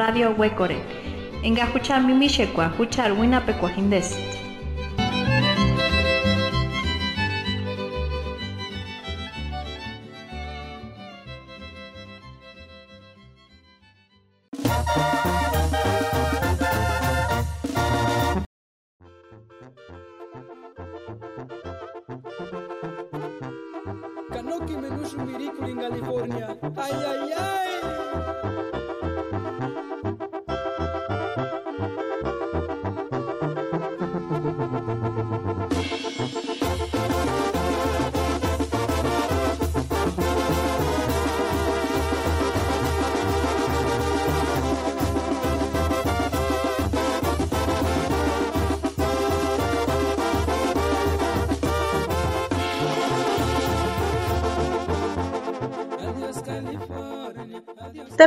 Radio Huecore. Enga huchar mimishekwa, huchar winapekwa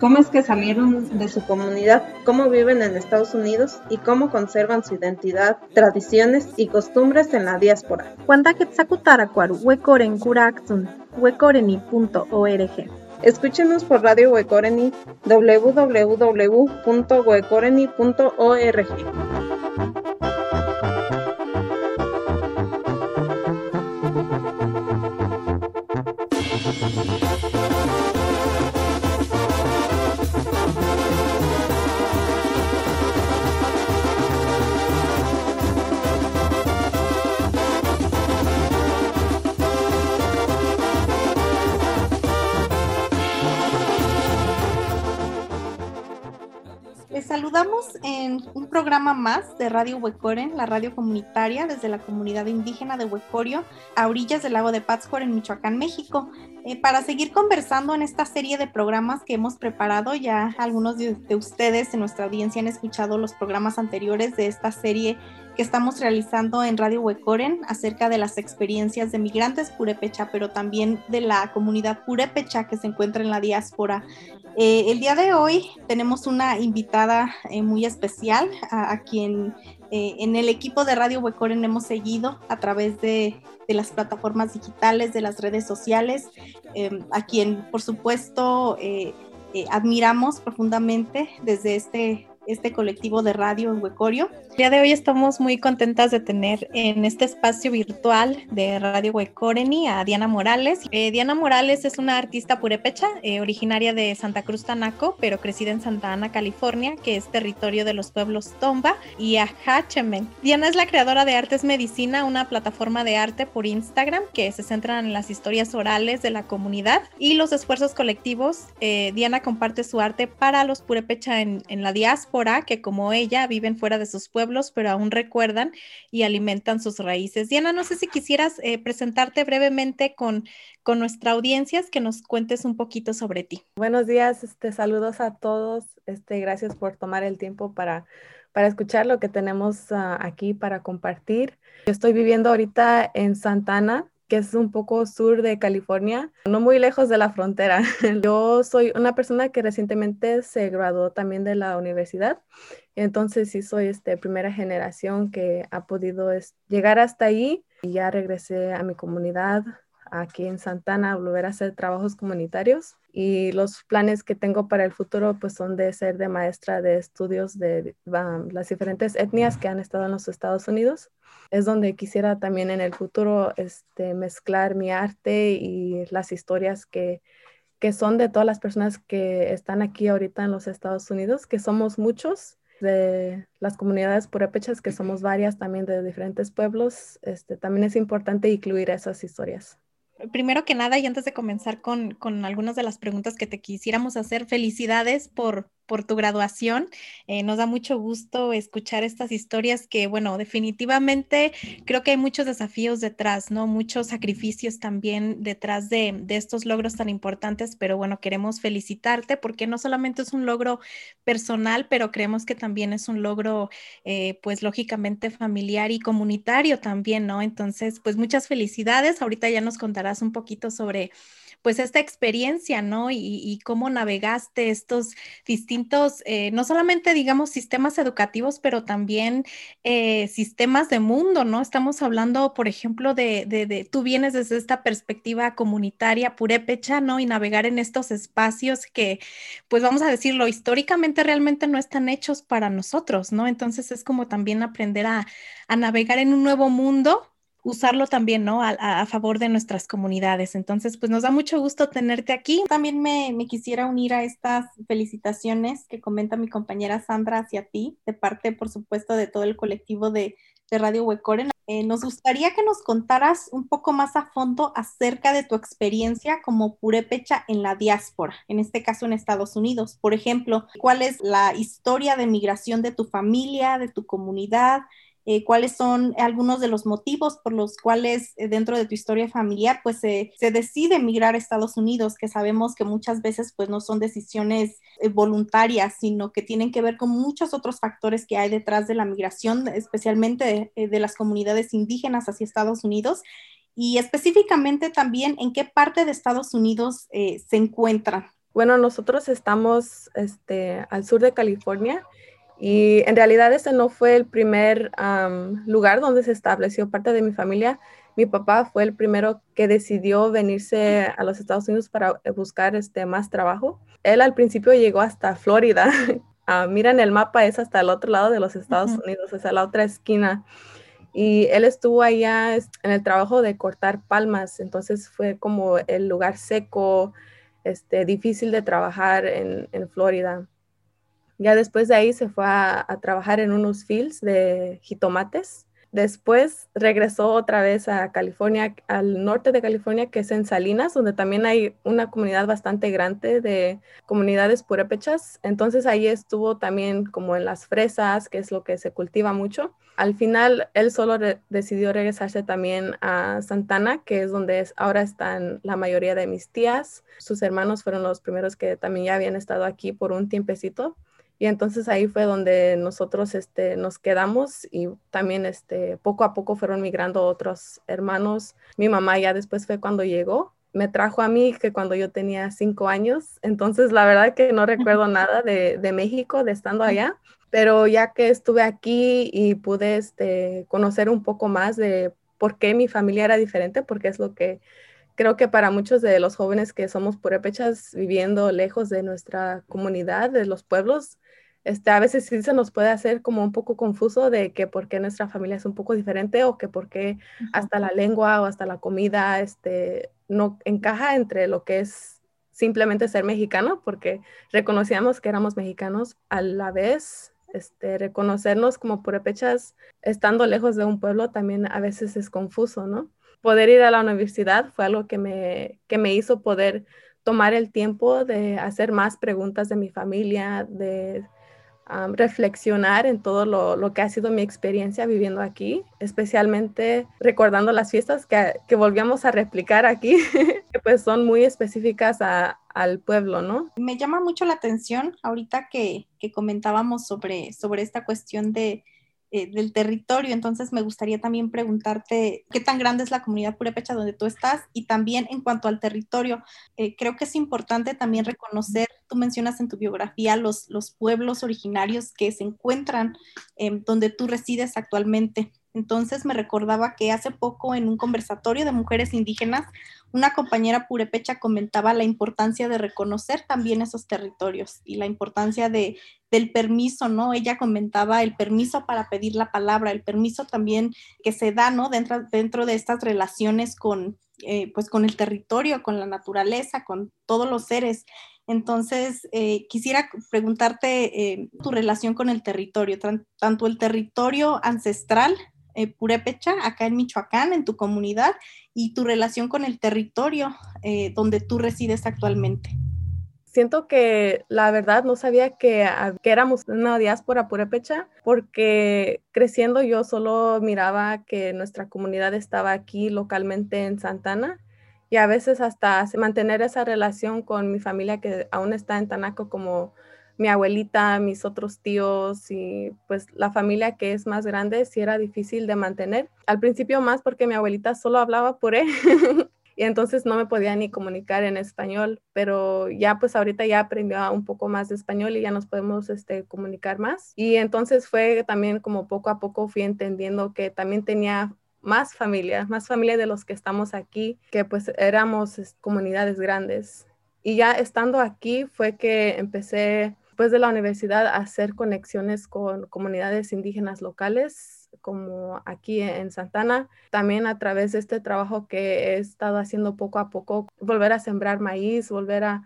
cómo es que salieron de su comunidad, cómo viven en Estados Unidos y cómo conservan su identidad, tradiciones y costumbres en la diáspora. Wekoreni.org. Escúchenos por Radio Huecoreni www.huecoreni.org. saludamos en un programa más de Radio Huecoren, la radio comunitaria desde la comunidad indígena de Huecorio, a orillas del lago de Pátzcuaro en Michoacán, México. Eh, para seguir conversando en esta serie de programas que hemos preparado, ya algunos de, de ustedes en nuestra audiencia han escuchado los programas anteriores de esta serie que estamos realizando en Radio Huecoren acerca de las experiencias de migrantes purépecha, pero también de la comunidad purépecha que se encuentra en la diáspora. Eh, el día de hoy tenemos una invitada eh, muy especial a quien eh, en el equipo de Radio Huecoren hemos seguido a través de, las plataformas digitales, de las redes sociales, eh, a quien por supuesto eh, eh, admiramos profundamente desde este, este colectivo de radio en Huecorio. El día de hoy estamos muy contentas de tener en este espacio virtual de Radio Huecoreni a Diana Morales. Eh, Diana Morales es una artista purépecha, eh, originaria de Santa Cruz Tanaco, pero crecida en Santa Ana, California, que es territorio de los pueblos Tomba y Ahachemen. Diana es la creadora de Artes Medicina, una plataforma de arte por Instagram que se centra en las historias orales de la comunidad y los esfuerzos colectivos. Eh, Diana comparte su arte para los purépecha en, en la diáspora, que como ella viven fuera de sus pueblos, pero aún recuerdan y alimentan sus raíces. Diana, no sé si quisieras eh, presentarte brevemente con, con nuestra audiencia, que nos cuentes un poquito sobre ti. Buenos días, este, saludos a todos. Este, gracias por tomar el tiempo para, para escuchar lo que tenemos ah, aquí para compartir. Yo estoy viviendo ahorita en Santana, que es un poco sur de California, no muy lejos de la frontera. Yo soy una persona que recientemente se graduó también de la universidad, entonces sí soy este, primera generación que ha podido llegar hasta ahí y ya regresé a mi comunidad aquí en Santana volver a hacer trabajos comunitarios y los planes que tengo para el futuro pues son de ser de maestra de estudios de um, las diferentes etnias que han estado en los Estados Unidos. Es donde quisiera también en el futuro este, mezclar mi arte y las historias que, que son de todas las personas que están aquí ahorita en los Estados Unidos, que somos muchos de las comunidades purépechas, que somos varias también de diferentes pueblos, este, también es importante incluir esas historias. Primero que nada, y antes de comenzar con, con algunas de las preguntas que te quisiéramos hacer, felicidades por, por tu graduación. Eh, nos da mucho gusto escuchar estas historias que, bueno, definitivamente creo que hay muchos desafíos detrás, ¿no? Muchos sacrificios también detrás de, de estos logros tan importantes, pero bueno, queremos felicitarte porque no solamente es un logro personal, pero creemos que también es un logro, eh, pues lógicamente familiar y comunitario también, ¿no? Entonces, pues muchas felicidades. Ahorita ya nos contarás un poquito sobre pues esta experiencia, ¿no? Y, cómo navegaste estos distintos, eh, no solamente digamos sistemas educativos, pero también eh, sistemas de mundo, ¿no? Estamos hablando, por ejemplo, de, de, tú vienes desde esta perspectiva comunitaria purépecha, ¿no? Y navegar en estos espacios que, pues vamos a decirlo, históricamente realmente no están hechos para nosotros, ¿no? Entonces es como también aprender a, a navegar en un nuevo mundo usarlo también, ¿no? A, favor de nuestras comunidades. Entonces, pues nos da mucho gusto tenerte aquí. También me, quisiera unir a estas felicitaciones que comenta mi compañera Sandra hacia ti, de parte, por supuesto, de todo el colectivo de, Radio Huecoren. Eh, nos gustaría que nos contaras un poco más a fondo acerca de tu experiencia como purépecha en la diáspora, en este caso en Estados Unidos. Por ejemplo, ¿cuál es la historia de migración de tu familia, de tu comunidad? Eh, cuáles son algunos de los motivos por los cuales eh, dentro de tu historia familiar pues se decide emigrar a Estados Unidos, que sabemos que muchas veces pues no son decisiones eh, voluntarias, sino que tienen que ver con muchos otros factores que hay detrás de la migración, especialmente de, las comunidades indígenas hacia Estados Unidos y específicamente también en qué parte de Estados Unidos se encuentran. Bueno, nosotros estamos este, al sur de California y en realidad ese no fue el primer lugar donde se estableció parte de mi familia. Mi papá fue el primero que decidió venirse a los Estados Unidos para eh, buscar este, más trabajo. Él al principio llegó hasta Florida. uh, miren el mapa, es hasta el otro lado de los Estados Unidos, es a la otra esquina. Y él estuvo allá en el trabajo de cortar palmas, entonces fue como el lugar seco, este, difícil de trabajar en, en Florida. Ya después de ahí se fue a, trabajar en unos fields de jitomates. Después regresó otra vez a California, al norte de California, que es en Salinas, donde también hay una comunidad bastante grande de comunidades purépechas. Entonces ahí estuvo también como en las fresas, que es lo que se cultiva mucho. Al final, él solo decidió regresarse también a Santana, que es donde es, ahora están la mayoría de mis tías. Sus hermanos fueron los primeros que también ya habían estado aquí por un tiempecito. Y entonces ahí fue donde nosotros este, nos quedamos y también este, poco a poco fueron migrando otros hermanos. Mi mamá ya después fue cuando llegó. Me trajo a mí que cuando yo tenía cinco años. Entonces la verdad que no recuerdo nada de, de México, de estando allá. Pero ya que estuve aquí y pude este, conocer un poco más de por qué mi familia era diferente, porque es lo que creo que para muchos de los jóvenes que somos purépechas viviendo lejos de nuestra comunidad, de los pueblos, este, a veces sí se nos puede hacer como un poco confuso de que por qué nuestra familia es un poco diferente o que por qué hasta la lengua o hasta la comida este, no encaja entre lo que es simplemente ser mexicano, porque reconocíamos que éramos mexicanos a la vez. Este, reconocernos como purépechas estando lejos de un pueblo también a veces es confuso, ¿no? Poder ir a la universidad fue algo que me, que me hizo poder tomar el tiempo de hacer más preguntas de mi familia, de reflexionar en todo lo, lo, que ha sido mi experiencia viviendo aquí, especialmente recordando las fiestas que, que volvíamos a replicar aquí, que pues son muy específicas a, al pueblo, ¿no? Me llama mucho la atención ahorita que, que comentábamos sobre, sobre esta cuestión de, eh, del territorio. Entonces me gustaría también preguntarte qué tan grande es la comunidad purépecha donde tú estás y también en cuanto al territorio, eh, creo que es importante también reconocer, tú mencionas en tu biografía los, los pueblos originarios que se encuentran donde tú resides actualmente. Entonces me recordaba que hace poco en un conversatorio de mujeres indígenas, una compañera purepecha comentaba la importancia de reconocer también esos territorios y la importancia de, del permiso, ¿no? Ella comentaba el permiso para pedir la palabra, el permiso también que se da, ¿no? Dentro, dentro de estas relaciones con, eh, pues con el territorio, con la naturaleza, con todos los seres. Entonces, eh, quisiera preguntarte eh, tu relación con el territorio, tanto el territorio ancestral Purépecha, acá en Michoacán, en tu comunidad, y tu relación con el territorio eh, donde tú resides actualmente. Siento que la verdad no sabía que, que éramos una diáspora purépecha porque creciendo yo solo miraba que nuestra comunidad estaba aquí localmente en Santana y a veces hasta mantener esa relación con mi familia que aún está en Tanaco como mi abuelita, mis otros tíos y pues la familia que es más grande sí era difícil de mantener. Al principio más porque mi abuelita solo hablaba por él y entonces no me podía ni comunicar en español, pero ya pues ahorita ya aprendió un poco más de español y ya nos podemos este, comunicar más. Y entonces fue también como poco a poco fui entendiendo que también tenía más familia, más familia de los que estamos aquí, que pues éramos comunidades grandes. Y ya estando aquí fue que empecé después de la universidad hacer conexiones con comunidades indígenas locales como aquí en Santana, también a través de este trabajo que he estado haciendo poco a poco, volver a sembrar maíz, volver a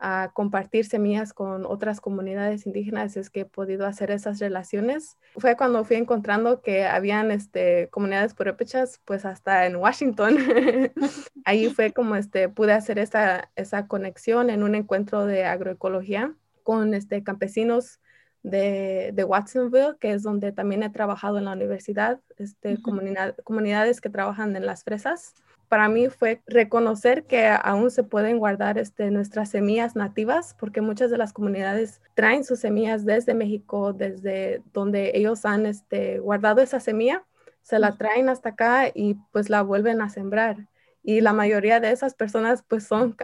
a compartir semillas con otras comunidades indígenas es que he podido hacer esas relaciones. Fue cuando fui encontrando que habían este, comunidades purépechas, pues hasta en Washington. Ahí fue como este, pude hacer esa, esa conexión en un encuentro de agroecología con este, campesinos de, de, Watsonville, que es donde también he trabajado en la universidad, este, comunidades que trabajan en las fresas. Para mí fue reconocer que aún se pueden guardar este, nuestras semillas nativas, porque muchas de las comunidades traen sus semillas desde México, desde donde ellos han este, guardado esa semilla, se la traen hasta acá y pues la vuelven a sembrar. Y la mayoría de esas personas pues son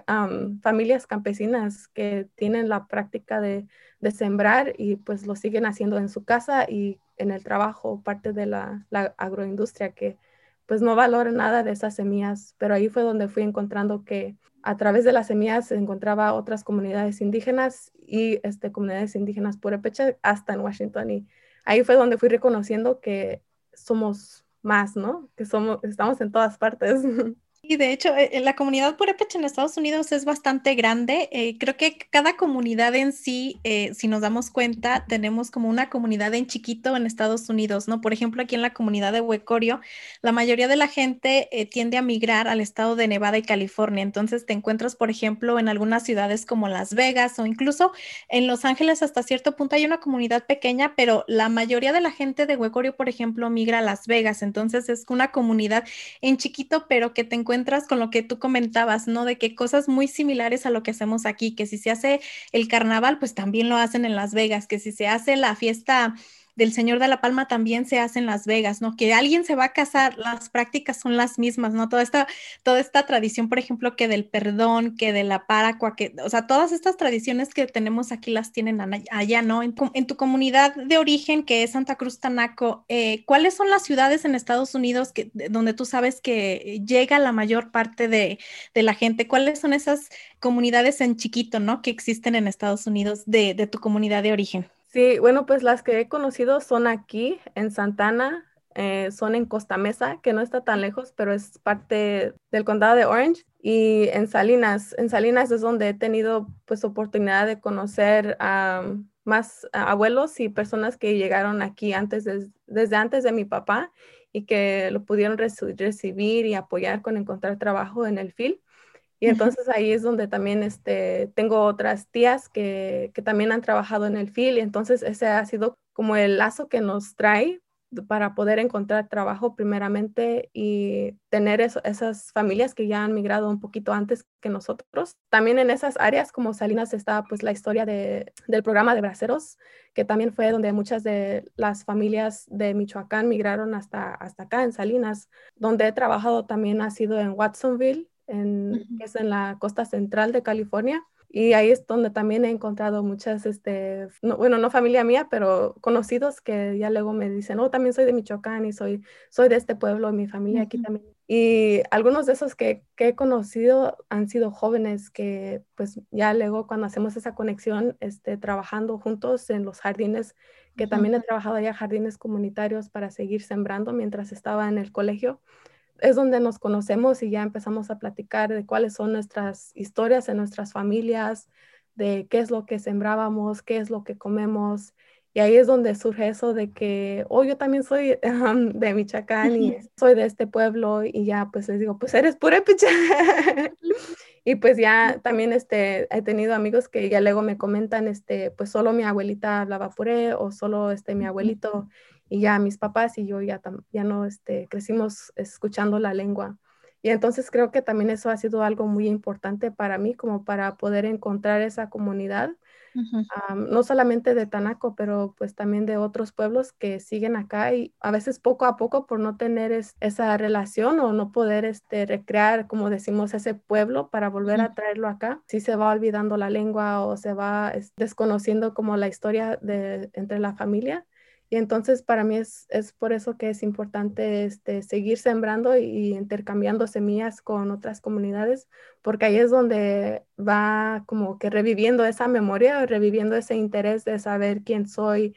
familias campesinas que tienen la práctica de, de, sembrar y pues lo siguen haciendo en su casa y en el trabajo, parte de la, la agroindustria que pues no valora nada de esas semillas, pero ahí fue donde fui encontrando que a través de las semillas se encontraba otras comunidades indígenas y este, comunidades indígenas purépecha hasta en Washington y ahí fue donde fui reconociendo que somos más, ¿no? Que somos, estamos en todas partes. Y de hecho, eh, la comunidad purépecha en Estados Unidos es bastante grande. Eh, creo que cada comunidad en sí, eh, si nos damos cuenta, tenemos como una comunidad en chiquito en Estados Unidos, ¿no? Por ejemplo, aquí en la comunidad de Huecorio, la mayoría de la gente tiende a migrar al estado de Nevada y California. Entonces te encuentras, por ejemplo, en algunas ciudades como Las Vegas o incluso en Los Ángeles hasta cierto punto hay una comunidad pequeña, pero la mayoría de la gente de Huecorio, por ejemplo, migra a Las Vegas. Entonces es una comunidad en chiquito, pero que te encuentras con lo que tú comentabas, ¿no? De que cosas muy similares a lo que hacemos aquí, que si se hace el carnaval, pues también lo hacen en Las Vegas, que si se hace la fiesta del Señor de la Palma también se hace en Las Vegas, ¿no? Que alguien se va a casar, las prácticas son las mismas, ¿no? Toda esta, toda esta tradición, por ejemplo, que del perdón, que de la paracua, que, o sea, todas estas tradiciones que tenemos aquí las tienen allá, ¿no? En, tu comunidad de origen, que es Santa Cruz Tanaco, eh, ¿cuáles son las ciudades en Estados Unidos que, donde tú sabes que llega la mayor parte de, de la gente? ¿Cuáles son esas comunidades en chiquito, ¿no? Que existen en Estados Unidos de, de tu comunidad de origen. Sí, bueno, pues las que he conocido son aquí, en Santana, eh, son en Costa Mesa, que no está tan lejos, pero es parte del condado de Orange, y en Salinas. En Salinas es donde he tenido pues oportunidad de conocer a más abuelos y personas que llegaron aquí antes desde antes de mi papá y que lo pudieron recibir y apoyar con encontrar trabajo en el FIL. Y entonces ahí es donde también este, tengo otras tías que, que, también han trabajado en el FIL y entonces ese ha sido como el lazo que nos trae para poder encontrar trabajo primeramente y tener esas familias que ya han migrado un poquito antes que nosotros. También en esas áreas como Salinas está pues la historia de, del programa de braceros, que también fue donde muchas de las familias de Michoacán migraron hasta, hasta acá en Salinas. Donde he trabajado también ha sido en Watsonville en, es en la costa central de California. Y ahí es donde también he encontrado muchas, este, bueno, no familia mía, pero conocidos que ya luego me dicen, oh, también soy de Michoacán y soy, soy de este pueblo, mi familia aquí también. Y algunos de esos que, que, he conocido han sido jóvenes que pues ya luego cuando hacemos esa conexión, este, trabajando juntos en los jardines, que también he trabajado ya jardines comunitarios para seguir sembrando mientras estaba en el colegio es donde nos conocemos y ya empezamos a platicar de cuáles son nuestras historias en nuestras familias, de qué es lo que sembrábamos, qué es lo que comemos Y ahí es donde surge eso de que, oh, yo también soy de Michoacán y soy de este pueblo y ya pues les digo, pues eres purépecha. y pues ya también este, he tenido amigos que ya luego me comentan, este, pues solo mi abuelita hablaba puré o solo este, mi abuelito y ya mis papás y yo ya, ya no este, crecimos escuchando la lengua. Y entonces creo que también eso ha sido algo muy importante para mí, como para poder encontrar esa comunidad no solamente de Tanaco, pero pues también de otros pueblos que siguen acá y a veces poco a poco por no tener esa relación o no poder este, recrear, como decimos, ese pueblo para volver a traerlo acá, si se va olvidando la lengua o se va desconociendo como la historia de, entre la familia. Y entonces para mí es, es por eso que es importante este, seguir sembrando y, intercambiando semillas con otras comunidades, porque ahí es donde va como que reviviendo esa memoria, reviviendo ese interés de saber quién soy.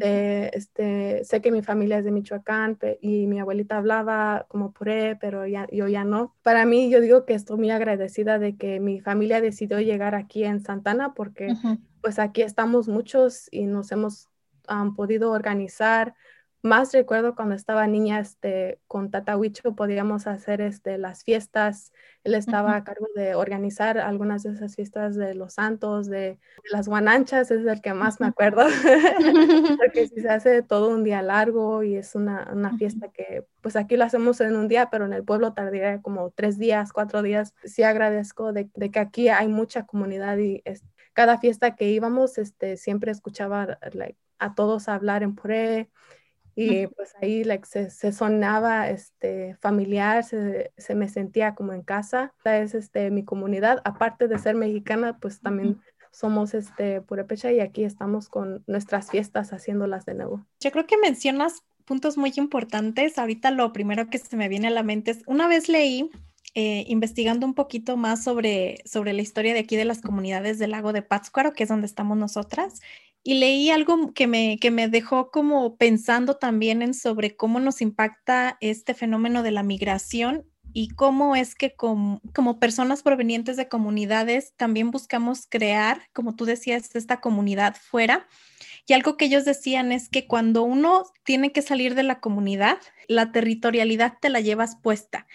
este, sé que mi familia es de Michoacán y mi abuelita hablaba como puré, pero ya, yo ya no. Para mí yo digo que estoy muy agradecida de que mi familia decidió llegar aquí en Santana porque... Pues aquí estamos muchos y nos hemos han podido organizar. Más recuerdo cuando estaba niña este, con Tatahuicho podíamos hacer este, las fiestas. Él estaba a cargo de organizar algunas de esas fiestas de los santos, de, las guananchas, es el que más me acuerdo, porque si se hace todo un día largo y es una, una, fiesta que pues aquí lo hacemos en un día, pero en el pueblo tardaría como tres días, cuatro días. Sí agradezco de, de que aquí hay mucha comunidad y es, cada fiesta que íbamos este, siempre escuchaba like, a todos a hablar en puré y pues ahí like, se, se, sonaba este, familiar, se, se, me sentía como en casa. Esta es este, mi comunidad, aparte de ser mexicana, pues también somos este, purépecha y aquí estamos con nuestras fiestas haciéndolas de nuevo. Yo creo que mencionas puntos muy importantes. Ahorita lo primero que se me viene a la mente es, una vez leí eh, investigando un poquito más sobre, sobre la historia de aquí de las comunidades del lago de Pátzcuaro, que es donde estamos nosotras, y leí algo que me, que me dejó como pensando también en sobre cómo nos impacta este fenómeno de la migración y cómo es que como, como, personas provenientes de comunidades también buscamos crear, como tú decías, esta comunidad fuera. Y algo que ellos decían es que cuando uno tiene que salir de la comunidad, la territorialidad te la llevas puesta.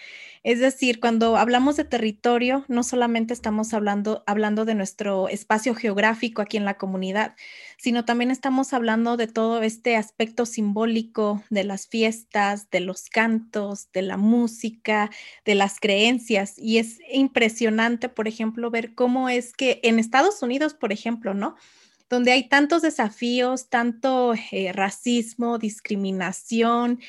Es decir, cuando hablamos de territorio, no solamente estamos hablando, hablando de nuestro espacio geográfico aquí en la comunidad, sino también estamos hablando de todo este aspecto simbólico de las fiestas, de los cantos, de la música, de las creencias. Y es impresionante, por ejemplo, ver cómo es que en Estados Unidos, por ejemplo, ¿no? Donde hay tantos desafíos, tanto eh, racismo, discriminación,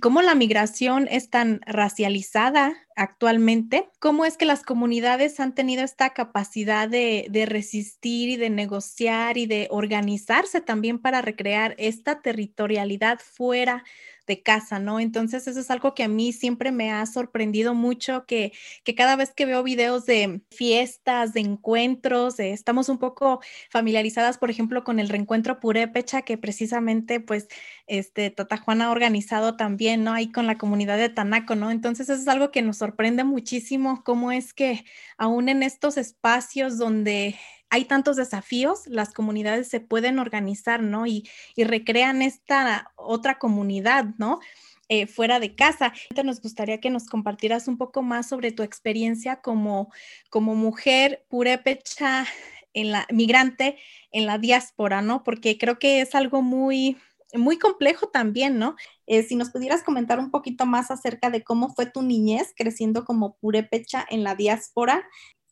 cómo la migración es tan racializada actualmente, cómo es que las comunidades han tenido esta capacidad de, de, resistir y de negociar y de organizarse también para recrear esta territorialidad fuera de casa, ¿no? Entonces eso es algo que a mí siempre me ha sorprendido mucho, que, que cada vez que veo videos de fiestas, de encuentros, estamos un poco familiarizadas, por ejemplo, con el reencuentro Purépecha, que precisamente pues este Tata Juan ha organizado también, ¿no? Ahí con la comunidad de Tanaco, ¿no? Entonces eso es algo que nos sorprende muchísimo, cómo es que aún en estos espacios donde hay tantos desafíos, las comunidades se pueden organizar, ¿no? Y, recrean esta otra comunidad, ¿no? Eh, fuera de casa. Nos gustaría que nos compartieras un poco más sobre tu experiencia como, mujer purépecha en la migrante en la diáspora, ¿no? Porque creo que es algo muy muy complejo también, ¿no? Eh, si nos pudieras comentar un poquito más acerca de cómo fue tu niñez creciendo como purépecha en la diáspora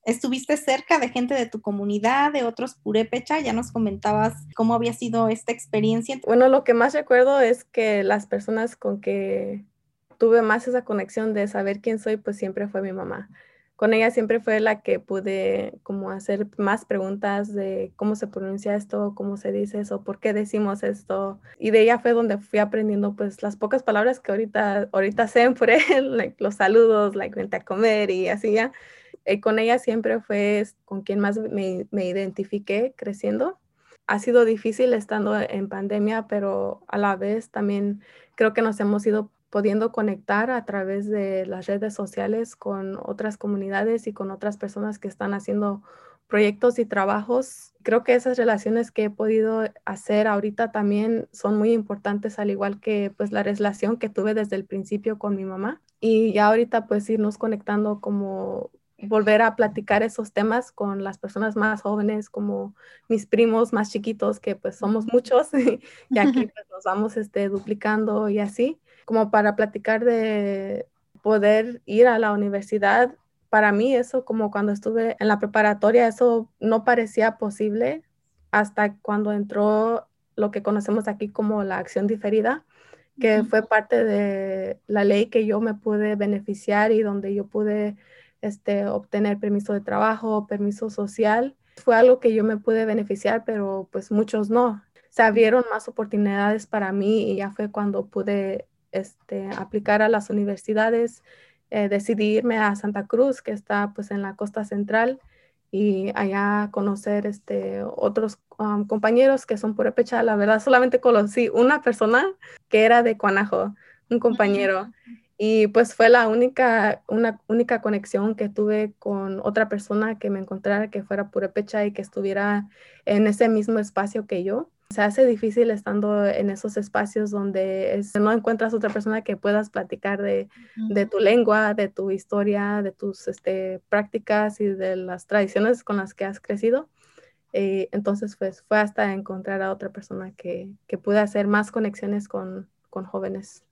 ¿Estuviste cerca de gente de tu comunidad, de otros purépecha? Ya nos comentabas cómo había sido esta experiencia. Bueno, lo que más recuerdo es que las personas con que tuve más esa conexión de saber quién soy, pues siempre fue mi mamá. Con ella siempre fue la que pude como hacer más preguntas de cómo se pronuncia esto, cómo se dice eso, por qué decimos esto. Y de ella fue donde fui aprendiendo pues las pocas palabras que ahorita, ahorita sé por él, los saludos, like vente a comer y así ya eh, con ella siempre fue con quien más me, me identifiqué creciendo. Ha sido difícil estando en pandemia, pero a la vez también creo que nos hemos ido pudiendo conectar a través de las redes sociales con otras comunidades y con otras personas que están haciendo proyectos y trabajos. Creo que esas relaciones que he podido hacer ahorita también son muy importantes, al igual que pues la relación que tuve desde el principio con mi mamá. Y ya ahorita pues irnos conectando como volver a platicar esos temas con las personas más jóvenes, como mis primos más chiquitos, que pues somos muchos, y aquí pues, nos vamos este, duplicando y así, como para platicar de poder ir a la universidad. Para mí eso como cuando estuve en la preparatoria, eso no parecía posible hasta cuando entró lo que conocemos aquí como la acción diferida, que fue parte de la ley que yo me pude beneficiar y donde yo pude este, obtener permiso de trabajo, permiso social. Fue algo que yo me pude beneficiar, pero pues muchos no. Se abrieron más oportunidades para mí y ya fue cuando pude este, aplicar a las universidades eh, decidí irme a Santa Cruz, que está pues en la costa central, y allá conocer este, otros um, compañeros que son purépecha. La verdad, solamente conocí una persona que era de Cuanajo, un compañero. Y pues fue la única, una única conexión que tuve con otra persona que me encontrara que fuera purépecha y que estuviera en ese mismo espacio que yo. Se hace difícil estando en esos espacios donde no encuentras otra persona que puedas platicar de, tu lengua, de tu historia, de tus este, prácticas y de las tradiciones con las que has crecido. Eh, entonces, pues fue hasta encontrar a otra persona que, que pueda hacer más conexiones con, con jóvenes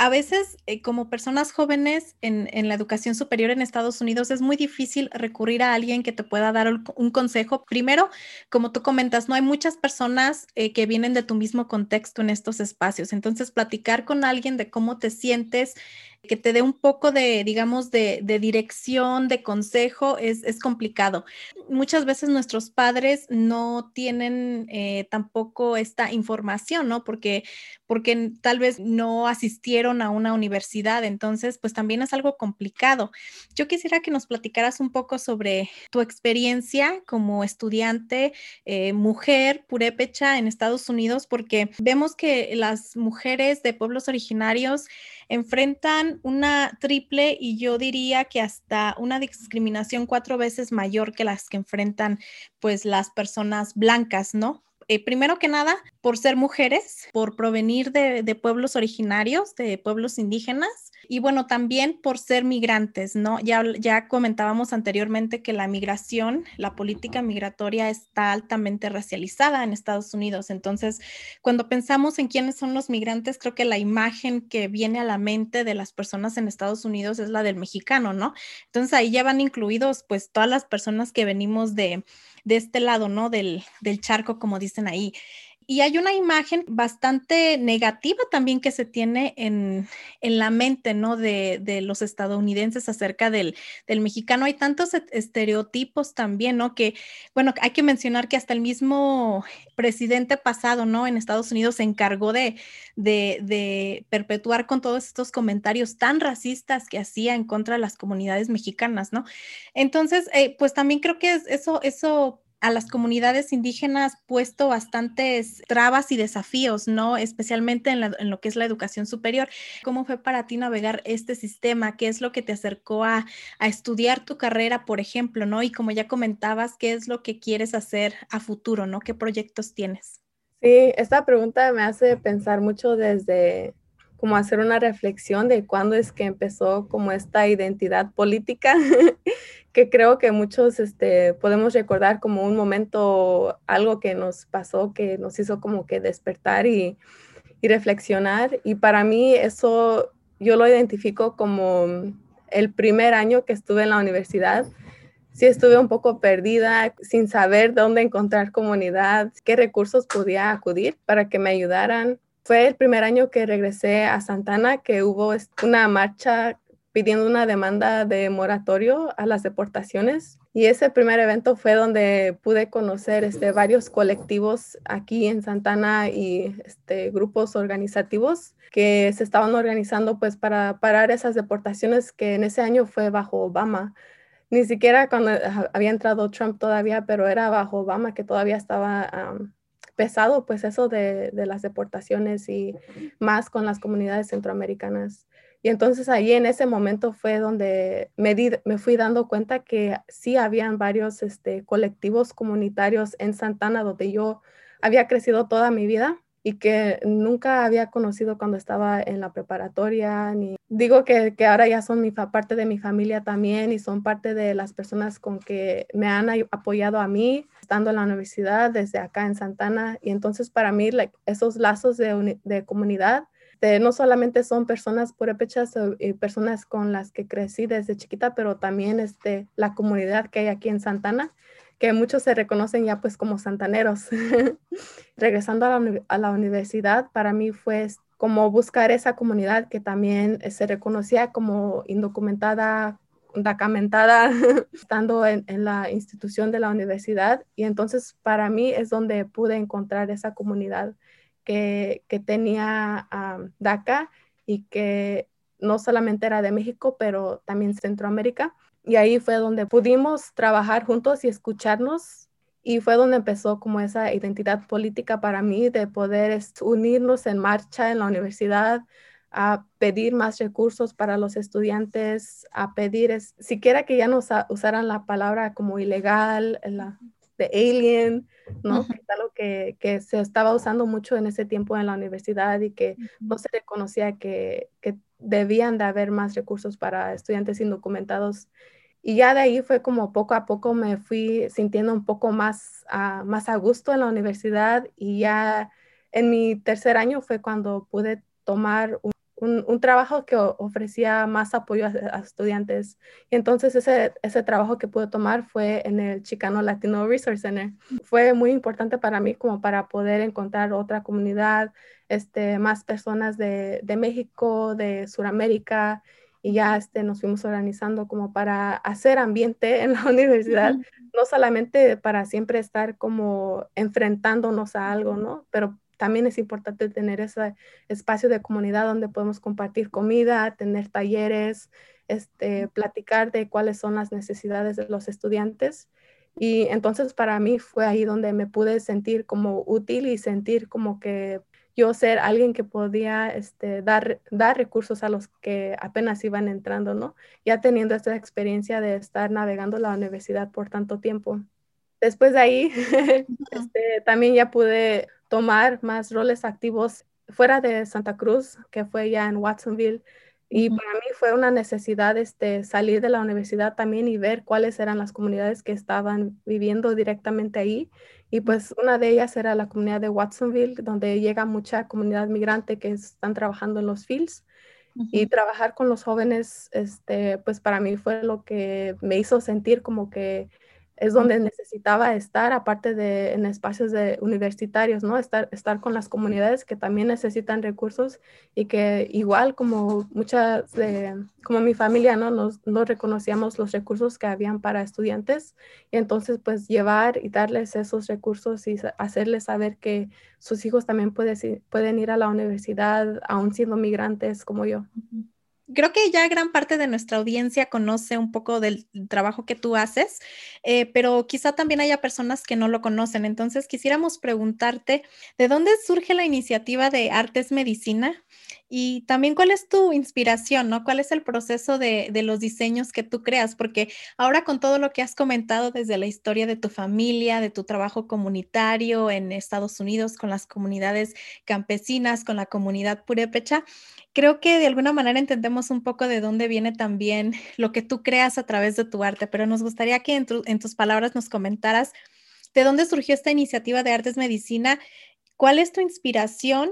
a veces eh, como personas jóvenes en, la educación superior en Estados Unidos es muy difícil recurrir a alguien que te pueda dar un, consejo. Primero, como tú comentas, no hay muchas personas eh, que vienen de tu mismo contexto en estos espacios. Entonces, platicar con alguien de cómo te sientes que te dé un poco de, digamos, de, dirección, de consejo, es, complicado. Muchas veces nuestros padres no tienen eh, tampoco esta información, ¿no? Porque, porque tal vez no asistieron a una universidad, entonces, pues también es algo complicado. Yo quisiera que nos platicaras un poco sobre tu experiencia como estudiante, eh, mujer purépecha en Estados Unidos, porque vemos que las mujeres de pueblos originarios enfrentan una triple y yo diría que hasta una discriminación cuatro veces mayor que las que enfrentan pues las personas blancas, ¿no? Eh, primero que nada, por ser mujeres, por provenir de, pueblos originarios, de pueblos indígenas, y bueno, también por ser migrantes, ¿no? Ya, ya comentábamos anteriormente que la migración, la política migratoria está altamente racializada en Estados Unidos. Entonces, cuando pensamos en quiénes son los migrantes, creo que la imagen que viene a la mente de las personas en Estados Unidos es la del mexicano, ¿no? Entonces ahí ya van incluidos pues todas las personas que venimos de de este lado, ¿no? Del, del charco, como dicen ahí. Y hay una imagen bastante negativa también que se tiene en, la mente, ¿no? De, los estadounidenses acerca del, mexicano. Hay tantos estereotipos también, ¿no? Que, bueno, hay que mencionar que hasta el mismo presidente pasado, ¿no? En Estados Unidos se encargó de, de, perpetuar con todos estos comentarios tan racistas que hacía en contra de las comunidades mexicanas, ¿no? Entonces, eh, pues también creo que eso, eso a las comunidades indígenas puesto bastantes trabas y desafíos, ¿no? Especialmente en, lo que es la educación superior. ¿Cómo fue para ti navegar este sistema? ¿Qué es lo que te acercó a, estudiar tu carrera, por ejemplo, ¿no? Y como ya comentabas, ¿qué es lo que quieres hacer a futuro, ¿no? ¿Qué proyectos tienes? Sí, esta pregunta me hace pensar mucho desde como hacer una reflexión de cuándo es que empezó como esta identidad política que creo que muchos este, podemos recordar como un momento, algo que nos pasó, que nos hizo como que despertar y, y reflexionar. Y para mí eso yo lo identifico como el primer año que estuve en la universidad. Sí estuve un poco perdida, sin saber dónde encontrar comunidad, qué recursos podía acudir para que me ayudaran. Fue el primer año que regresé a Santana, que hubo una marcha pidiendo una demanda de moratorio a las deportaciones. Y ese primer evento fue donde pude conocer este, varios colectivos aquí en Santana y este, grupos organizativos que se estaban organizando pues para parar esas deportaciones que en ese año fue bajo Obama. Ni siquiera cuando había entrado Trump todavía, pero era bajo Obama que todavía estaba pesado pues eso de, de las deportaciones y más con las comunidades centroamericanas. Y entonces ahí en ese momento fue donde me, me fui dando cuenta que sí habían varios este, colectivos comunitarios en Santana donde yo había crecido toda mi vida y que nunca había conocido cuando estaba en la preparatoria. Ni... Digo que, que ahora ya son parte de mi familia también y son parte de las personas con que me han apoyado a mí estando en la universidad desde acá en Santana. Y entonces para mí esos lazos de, de comunidad no solamente son personas purépechas y personas con las que crecí desde chiquita, pero también este, la comunidad que hay aquí en Santana que muchos se reconocen ya pues como santaneros. Regresando a la, a la, universidad, para mí fue como buscar esa comunidad que también eh, se reconocía como indocumentada, documentada, estando en, la institución de la universidad. Y entonces para mí es donde pude encontrar esa comunidad que, que tenía DACA y que no solamente era de México, pero también Centroamérica. Y ahí fue donde pudimos trabajar juntos y escucharnos. Y fue donde empezó como esa identidad política para mí de poder unirnos en marcha en la universidad, a pedir más recursos para los estudiantes, a pedir, es, siquiera que ya no usaran la palabra como ilegal, la, de alien, ¿no? Que es algo que, que, se estaba usando mucho en ese tiempo en la universidad y que no se reconocía que, que debían de haber más recursos para estudiantes indocumentados. Y ya de ahí fue como poco a poco me fui sintiendo un poco más, uh, más a gusto en la universidad y ya en mi tercer año fue cuando pude tomar un, un, trabajo que ofrecía más apoyo a, a, estudiantes. Y entonces ese, ese trabajo que pude tomar fue en el Chicano Latino Resource Center. Fue muy importante para mí como para poder encontrar otra comunidad, este, más personas de, de México, de Sudamérica, y ya este, nos fuimos organizando como para hacer ambiente en la universidad, no solamente para siempre estar como enfrentándonos a algo, ¿no? Pero también es importante tener ese espacio de comunidad donde podemos compartir comida, tener talleres, este, platicar de cuáles son las necesidades de los estudiantes. Y entonces para mí fue ahí donde me pude sentir como útil y sentir como que yo ser alguien que podía este, dar, dar recursos a los que apenas iban entrando, ¿no? Ya teniendo esta experiencia de estar navegando la universidad por tanto tiempo. Después de ahí, este, también ya pude tomar más roles activos fuera de Santa Cruz, que fue ya en Watsonville. Y para mí fue una necesidad este, salir de la universidad también y ver cuáles eran las comunidades que estaban viviendo directamente ahí y pues una de ellas era la comunidad de Watsonville, donde llega mucha comunidad migrante que están trabajando en los fields. Y trabajar con los jóvenes, este, pues para mí fue lo que me hizo sentir como que es donde necesitaba estar, aparte de en espacios de universitarios, ¿no? Estar, estar con las comunidades que también necesitan recursos y que igual como muchas de, como mi familia, ¿no? Nos, no reconocíamos los recursos que habían para estudiantes y entonces pues llevar y darles esos recursos y hacerles saber que sus hijos también puede, pueden ir a la universidad aún siendo migrantes como yo creo que ya gran parte de nuestra audiencia conoce un poco del trabajo que tú haces, eh, pero quizá también haya personas que no lo conocen. Entonces, quisiéramos preguntarte, ¿de dónde surge la iniciativa de Artes Medicina? Y también cuál es tu inspiración, ¿no? ¿Cuál es el proceso de, los diseños que tú creas? Porque ahora con todo lo que has comentado desde la historia de tu familia, de tu trabajo comunitario en Estados Unidos, con las comunidades campesinas, con la comunidad purépecha, creo que de alguna manera entendemos un poco de dónde viene también lo que tú creas a través de tu arte, pero nos gustaría que en tus palabras nos comentaras de dónde surgió esta iniciativa de Artes Medicina, cuál es tu inspiración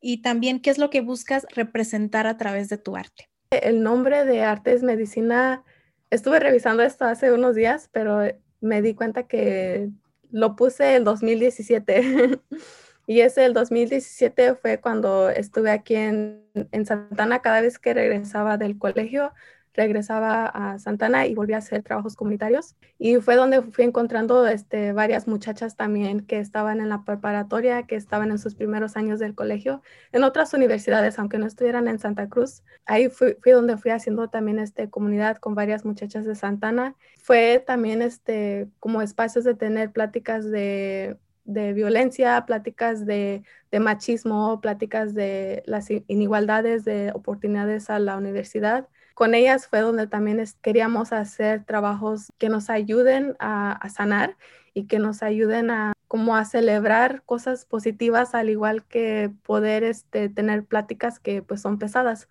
y también qué es lo que buscas representar a través de tu arte. El nombre de Artes Medicina, estuve revisando esto hace unos días, pero me di cuenta que lo puse en 2017. Y ese el 2017 fue cuando estuve aquí en, en Santana. Cada vez que regresaba del colegio, regresaba a Santana y volví a hacer trabajos comunitarios. Y fue donde fui encontrando este, varias muchachas también que estaban en la preparatoria, que estaban en sus primeros años del colegio, en otras universidades, aunque no estuvieran en Santa Cruz. Ahí fui, fui donde fui haciendo también este, comunidad con varias muchachas de Santana. Fue también este, como espacios de tener pláticas de de violencia, pláticas de, de, machismo, pláticas de las inigualdades de oportunidades a la universidad. Con ellas fue donde también queríamos hacer trabajos que nos ayuden a, sanar y que nos ayuden a como a celebrar cosas positivas al igual que poder este, tener pláticas que pues son pesadas.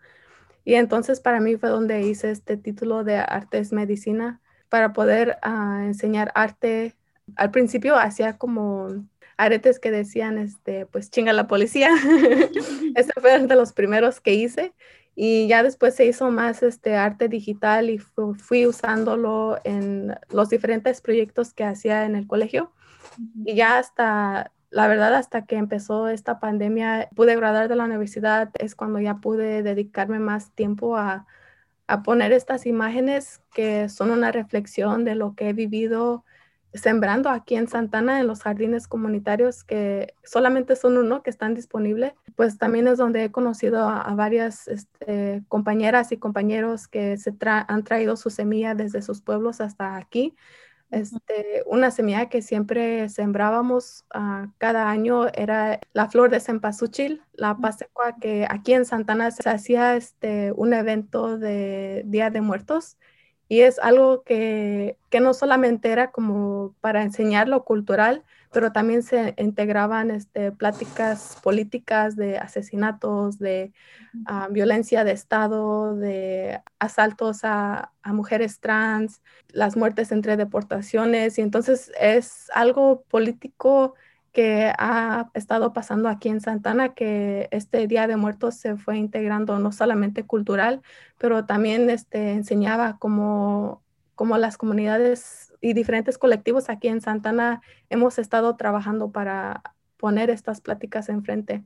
Y entonces para mí fue donde hice este título de Artes Medicina para poder uh, enseñar arte. Al principio hacía como aretes que decían, este, pues chinga la policía. Ese fue de los primeros que hice. Y ya después se hizo más este arte digital y fu fui usándolo en los diferentes proyectos que hacía en el colegio. Y ya hasta, la verdad, hasta que empezó esta pandemia, pude graduar de la universidad, es cuando ya pude dedicarme más tiempo a, a poner estas imágenes que son una reflexión de lo que he vivido sembrando aquí en Santana en los jardines comunitarios que solamente son uno que están disponibles, pues también es donde he conocido a, varias este, compañeras y compañeros que se han traído su semilla desde sus pueblos hasta aquí. Este, una semilla que siempre sembrábamos uh, cada año era la flor de cempasúchil, la pasecua, que aquí en Santana se hacía este, un evento de Día de Muertos y es algo que, que, no solamente era como para enseñar lo cultural, pero también se integraban este, pláticas políticas de asesinatos, de uh, violencia de Estado, de asaltos a, a, mujeres trans, las muertes entre deportaciones. Y entonces es algo político que ha estado pasando aquí en Santana, que este Día de Muertos se fue integrando no solamente cultural, pero también este, enseñaba cómo, cómo las comunidades y diferentes colectivos aquí en Santana hemos estado trabajando para poner estas pláticas enfrente.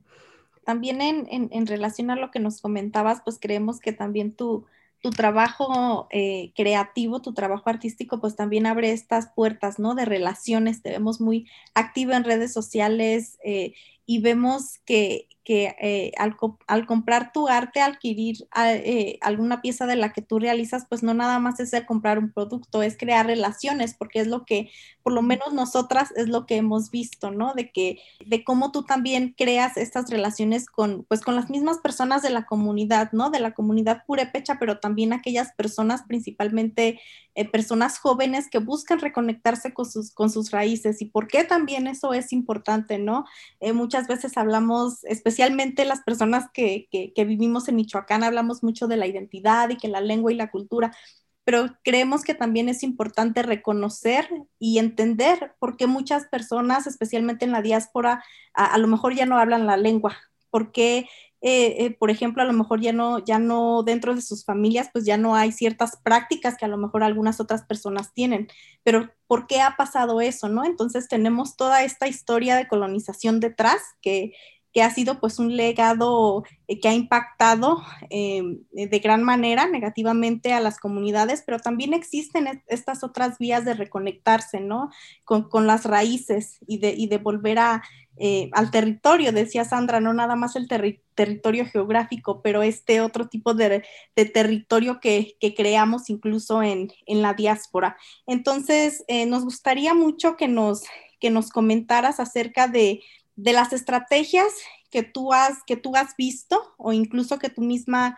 También en, en, en relación a lo que nos comentabas, pues creemos que también tú tu trabajo eh, creativo, tu trabajo artístico, pues también abre estas puertas, ¿no? De relaciones. Te vemos muy activo en redes sociales eh, y vemos que, que eh, al, comprar tu arte, adquirir eh, alguna pieza de la que tú realizas, pues no nada más es el comprar un producto, es crear relaciones, porque es lo que, por lo menos nosotras, es lo que hemos visto, ¿no? De que, de cómo tú también creas estas relaciones con, pues con las mismas personas de la comunidad, ¿no? De la comunidad purépecha, pero también aquellas personas, principalmente eh, personas jóvenes que buscan reconectarse con sus, con sus raíces. ¿Y por qué también eso es importante, ¿no? muchas veces hablamos, especialmente especialmente las personas que, que, vivimos en Michoacán, hablamos mucho de la identidad y que la lengua y la cultura, pero creemos que también es importante reconocer y entender por qué muchas personas, especialmente en la diáspora, a, lo mejor ya no hablan la lengua, porque, eh, eh, por ejemplo, a lo mejor ya no, ya no dentro de sus familias, pues ya no hay ciertas prácticas que a lo mejor algunas otras personas tienen, pero ¿por qué ha pasado eso, no? Entonces tenemos toda esta historia de colonización detrás que que ha sido pues un legado eh, que ha impactado eh, de gran manera negativamente a las comunidades, pero también existen estas otras vías de reconectarse, ¿no? Con, con las raíces y de, y de volver a, eh, al territorio, decía Sandra, no nada más el territorio geográfico, pero este otro tipo de, de territorio que, que, creamos incluso en, en, la diáspora. Entonces, nos gustaría mucho que nos, que nos comentaras acerca de de las estrategias que tú has, que tú has visto o incluso que tú misma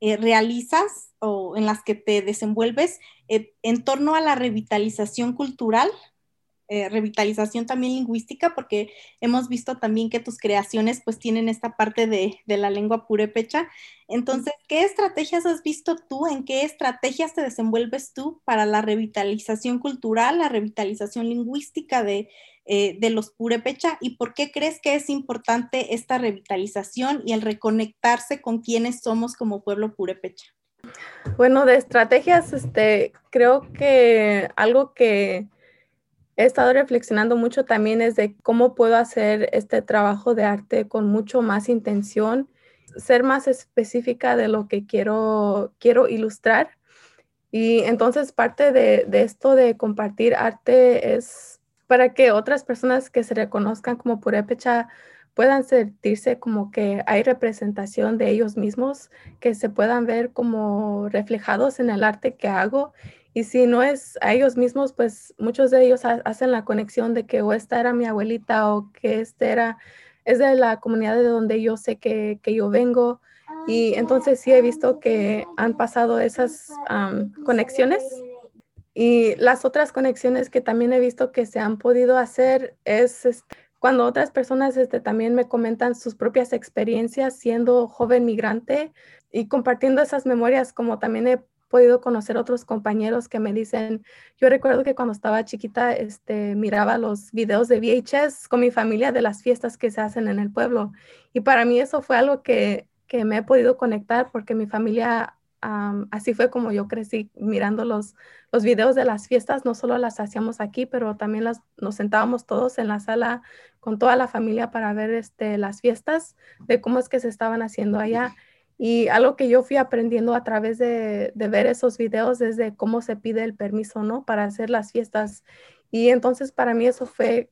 eh, realizas o en las que te desenvuelves eh, en torno a la revitalización cultural, eh, revitalización también lingüística, porque hemos visto también que tus creaciones pues tienen esta parte de, de la lengua purépecha. Entonces, ¿qué estrategias has visto tú? ¿En qué estrategias te desenvuelves tú para la revitalización cultural, la revitalización lingüística de, eh, de los purépecha y por qué crees que es importante esta revitalización y el reconectarse con quienes somos como pueblo purépecha? Bueno, de estrategias, este, creo que algo que he estado reflexionando mucho también es de cómo puedo hacer este trabajo de arte con mucho más intención, ser más específica de lo que quiero, quiero ilustrar. Y entonces parte de, de esto de compartir arte es para que otras personas que se reconozcan como purépecha puedan sentirse como que hay representación de ellos mismos, que se puedan ver como reflejados en el arte que hago Y si no es a ellos mismos, pues muchos de ellos hacen la conexión de que o esta era mi abuelita o que este era, es de la comunidad de donde yo sé que, que yo vengo. Y entonces sí he visto que han pasado esas conexiones. Y las otras conexiones que también he visto que se han podido hacer es cuando otras personas este, también me comentan sus propias experiencias siendo joven migrante y compartiendo esas memorias, como también he podido conocer otros compañeros que me dicen, yo recuerdo que cuando estaba chiquita, este, miraba los videos de VHS con mi familia de las fiestas que se hacen en el pueblo. Y para mí eso fue algo que, que me he podido conectar porque mi familia, así fue como yo crecí mirando los, los videos de las fiestas, no solo las hacíamos aquí, pero también las, nos sentábamos todos en la sala con toda la familia para ver este, las fiestas, de cómo es que se estaban haciendo allá. Y algo que yo fui aprendiendo a través de, ver esos videos es cómo se pide el permiso, ¿no? Para hacer las fiestas. Y entonces para mí eso fue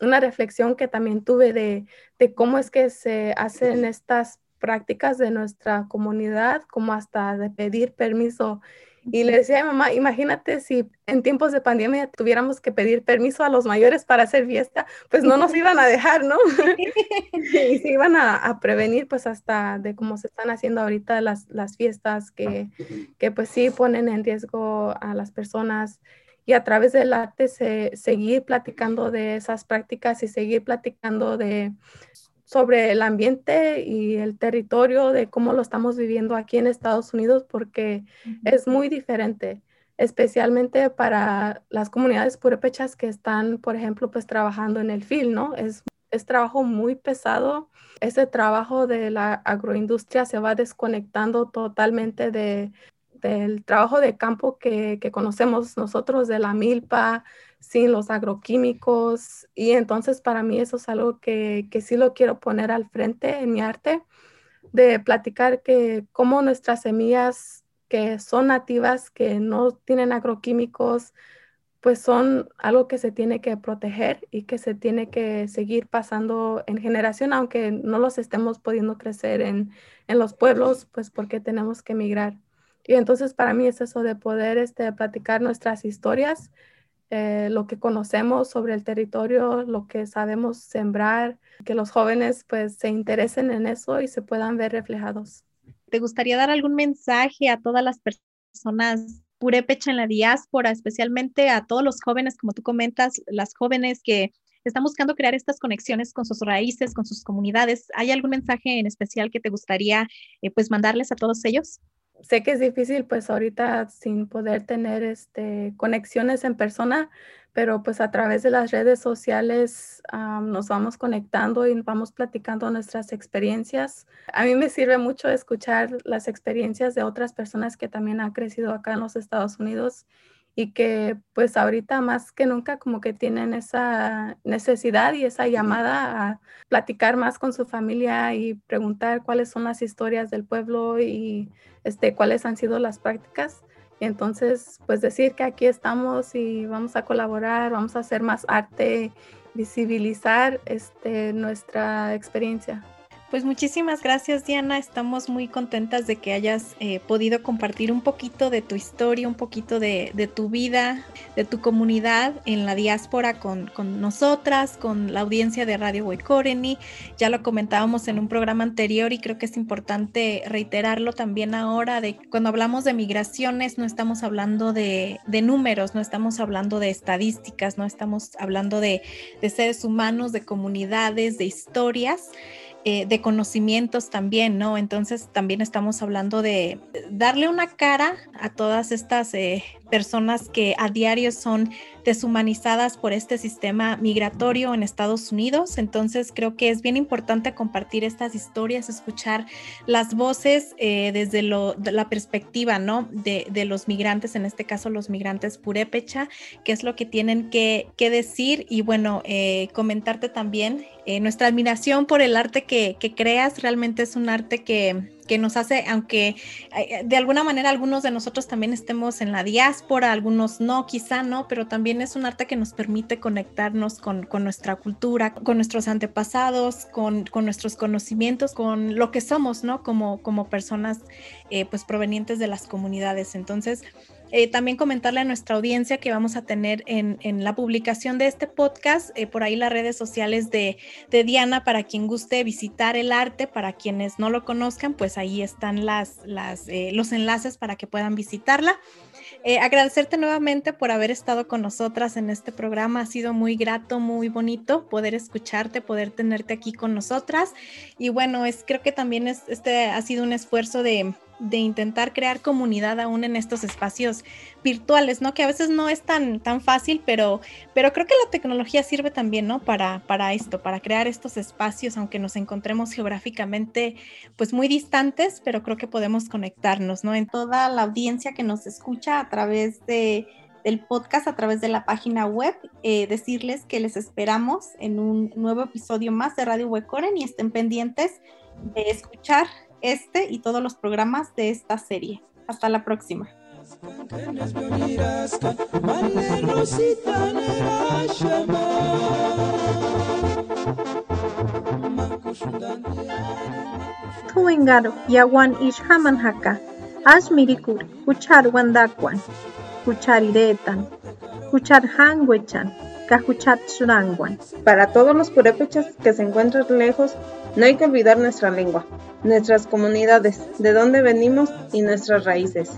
una reflexión que también tuve de, de, cómo es que se hacen estas prácticas de nuestra comunidad, como hasta de pedir permiso y le decía a mi mamá, imagínate si en tiempos de pandemia tuviéramos que pedir permiso a los mayores para hacer fiesta, pues no nos iban a dejar, ¿no? y se iban a, prevenir pues hasta de cómo se están haciendo ahorita las, las fiestas que, que, pues sí ponen en riesgo a las personas y a través del arte se, seguir platicando de esas prácticas y seguir platicando de sobre el ambiente y el territorio de cómo lo estamos viviendo aquí en Estados Unidos porque es muy diferente, especialmente para las comunidades purépechas que están, por ejemplo, pues trabajando en el field, ¿no? Es, es trabajo muy pesado. Ese trabajo de la agroindustria se va desconectando totalmente de, del trabajo de campo que, que conocemos nosotros, de la milpa, sin los agroquímicos. Y entonces para mí eso es algo que, que sí lo quiero poner al frente en mi arte, de platicar que como nuestras semillas que son nativas, que no tienen agroquímicos, pues son algo que se tiene que proteger y que se tiene que seguir pasando en generación, aunque no los estemos pudiendo crecer en, en los pueblos, pues porque tenemos que emigrar. Y entonces para mí es eso de poder este, platicar nuestras historias eh, lo que conocemos sobre el territorio, lo que sabemos sembrar, que los jóvenes pues se interesen en eso y se puedan ver reflejados. ¿Te gustaría dar algún mensaje a todas las personas purépecha en la diáspora, especialmente a todos los jóvenes, como tú comentas, las jóvenes que están buscando crear estas conexiones con sus raíces, con sus comunidades? ¿Hay algún mensaje en especial que te gustaría eh, pues mandarles a todos ellos? Sé que es difícil pues ahorita sin poder tener este, conexiones en persona, pero pues a través de las redes sociales nos vamos conectando y vamos platicando nuestras experiencias. A mí me sirve mucho escuchar las experiencias de otras personas que también han crecido acá en los Estados Unidos y que pues ahorita más que nunca como que tienen esa necesidad y esa llamada a platicar más con su familia y preguntar cuáles son las historias del pueblo y este, cuáles han sido las prácticas. Y entonces, pues decir que aquí estamos y vamos a colaborar, vamos a hacer más arte, visibilizar este, nuestra experiencia. Pues muchísimas gracias Diana, estamos muy contentas de que hayas eh, podido compartir un poquito de tu historia, un poquito de, tu vida, de tu comunidad en la diáspora con, nosotras, con la audiencia de Radio Huecoreni. Ya lo comentábamos en un programa anterior y creo que es importante reiterarlo también ahora, de cuando hablamos de migraciones no estamos hablando de, números, no estamos hablando de estadísticas, no estamos hablando de seres humanos, de comunidades, de historias. Eh, de conocimientos también, ¿no? Entonces también estamos hablando de darle una cara a todas estas eh, personas que a diario son deshumanizadas por este sistema migratorio en Estados Unidos. Entonces creo que es bien importante compartir estas historias, escuchar las voces eh, desde la perspectiva ¿no? de, los migrantes, en este caso los migrantes purépecha, qué es lo que tienen que, decir y bueno, eh, comentarte también eh, nuestra admiración por el arte que, que creas. Realmente es un arte que que nos hace, aunque eh, de alguna manera algunos de nosotros también estemos en la diáspora, algunos no, quizá no, pero también es un arte que nos permite conectarnos con, nuestra cultura, con nuestros antepasados, con, nuestros conocimientos, con lo que somos, ¿no? Como, como personas eh, pues provenientes de las comunidades. Entonces, Eh, también comentarle a nuestra audiencia que vamos a tener en, la publicación de este podcast, eh, por ahí las redes sociales de, Diana, para quien guste visitar el arte, para quienes no lo conozcan, pues ahí están las, eh, los enlaces para que puedan visitarla. agradecerte nuevamente por haber estado con nosotras en este programa. Ha sido muy grato, muy bonito poder escucharte, poder tenerte aquí con nosotras. Y bueno, es, creo que también es, este ha sido un esfuerzo de, de intentar crear comunidad aún en estos espacios virtuales, ¿no? Que a veces no es tan, tan fácil, pero, pero creo que la tecnología sirve también, ¿no? Para, para esto, para crear estos espacios, aunque nos encontremos geográficamente pues muy distantes, pero creo que podemos conectarnos, ¿no? En toda la audiencia que nos escucha a través de del podcast a través de la página web, eh, decirles que les esperamos en un nuevo episodio más de Radio Huecoren y estén pendientes de escuchar este y todos los programas de esta serie. Hasta la próxima. Tuengaro yawan ishaman haka, asmirikur, kuchar wandakwan, kuchariretan, kuchar hangwechan, Para todos los purépechas que se encuentran lejos, no hay que olvidar nuestra lengua, nuestras comunidades, de dónde venimos y nuestras raíces.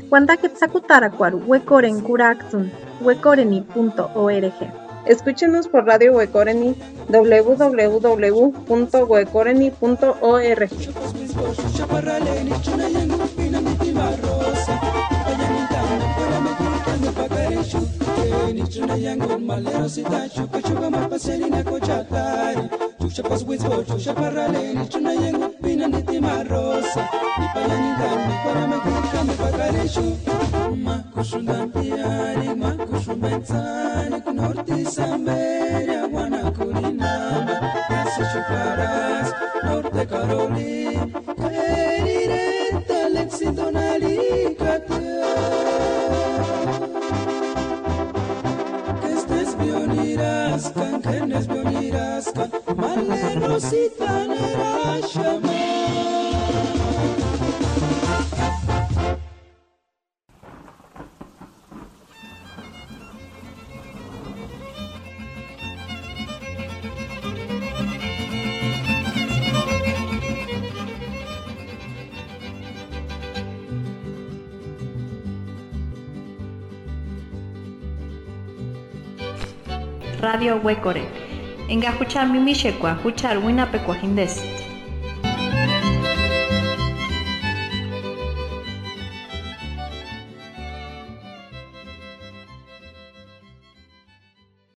Escúchenos por Radio Huecoreni www.huecoreni.org. paseni tuna yango malero sitachukachuka mapaseni nakochatari tuxapaswinspo tuxaparraleni tuna yango pina nitimarosa nipayanindami kwalamakikami pakarexu makuxundantiari makuxumbensani kunortisamberia guanacuninama yasichuparas norte carolin erirentalexidonar Enes Bioniraska, on the Shema. Can Radio Huecore Engajucha mimishekwa, huchar wina pekuajindes.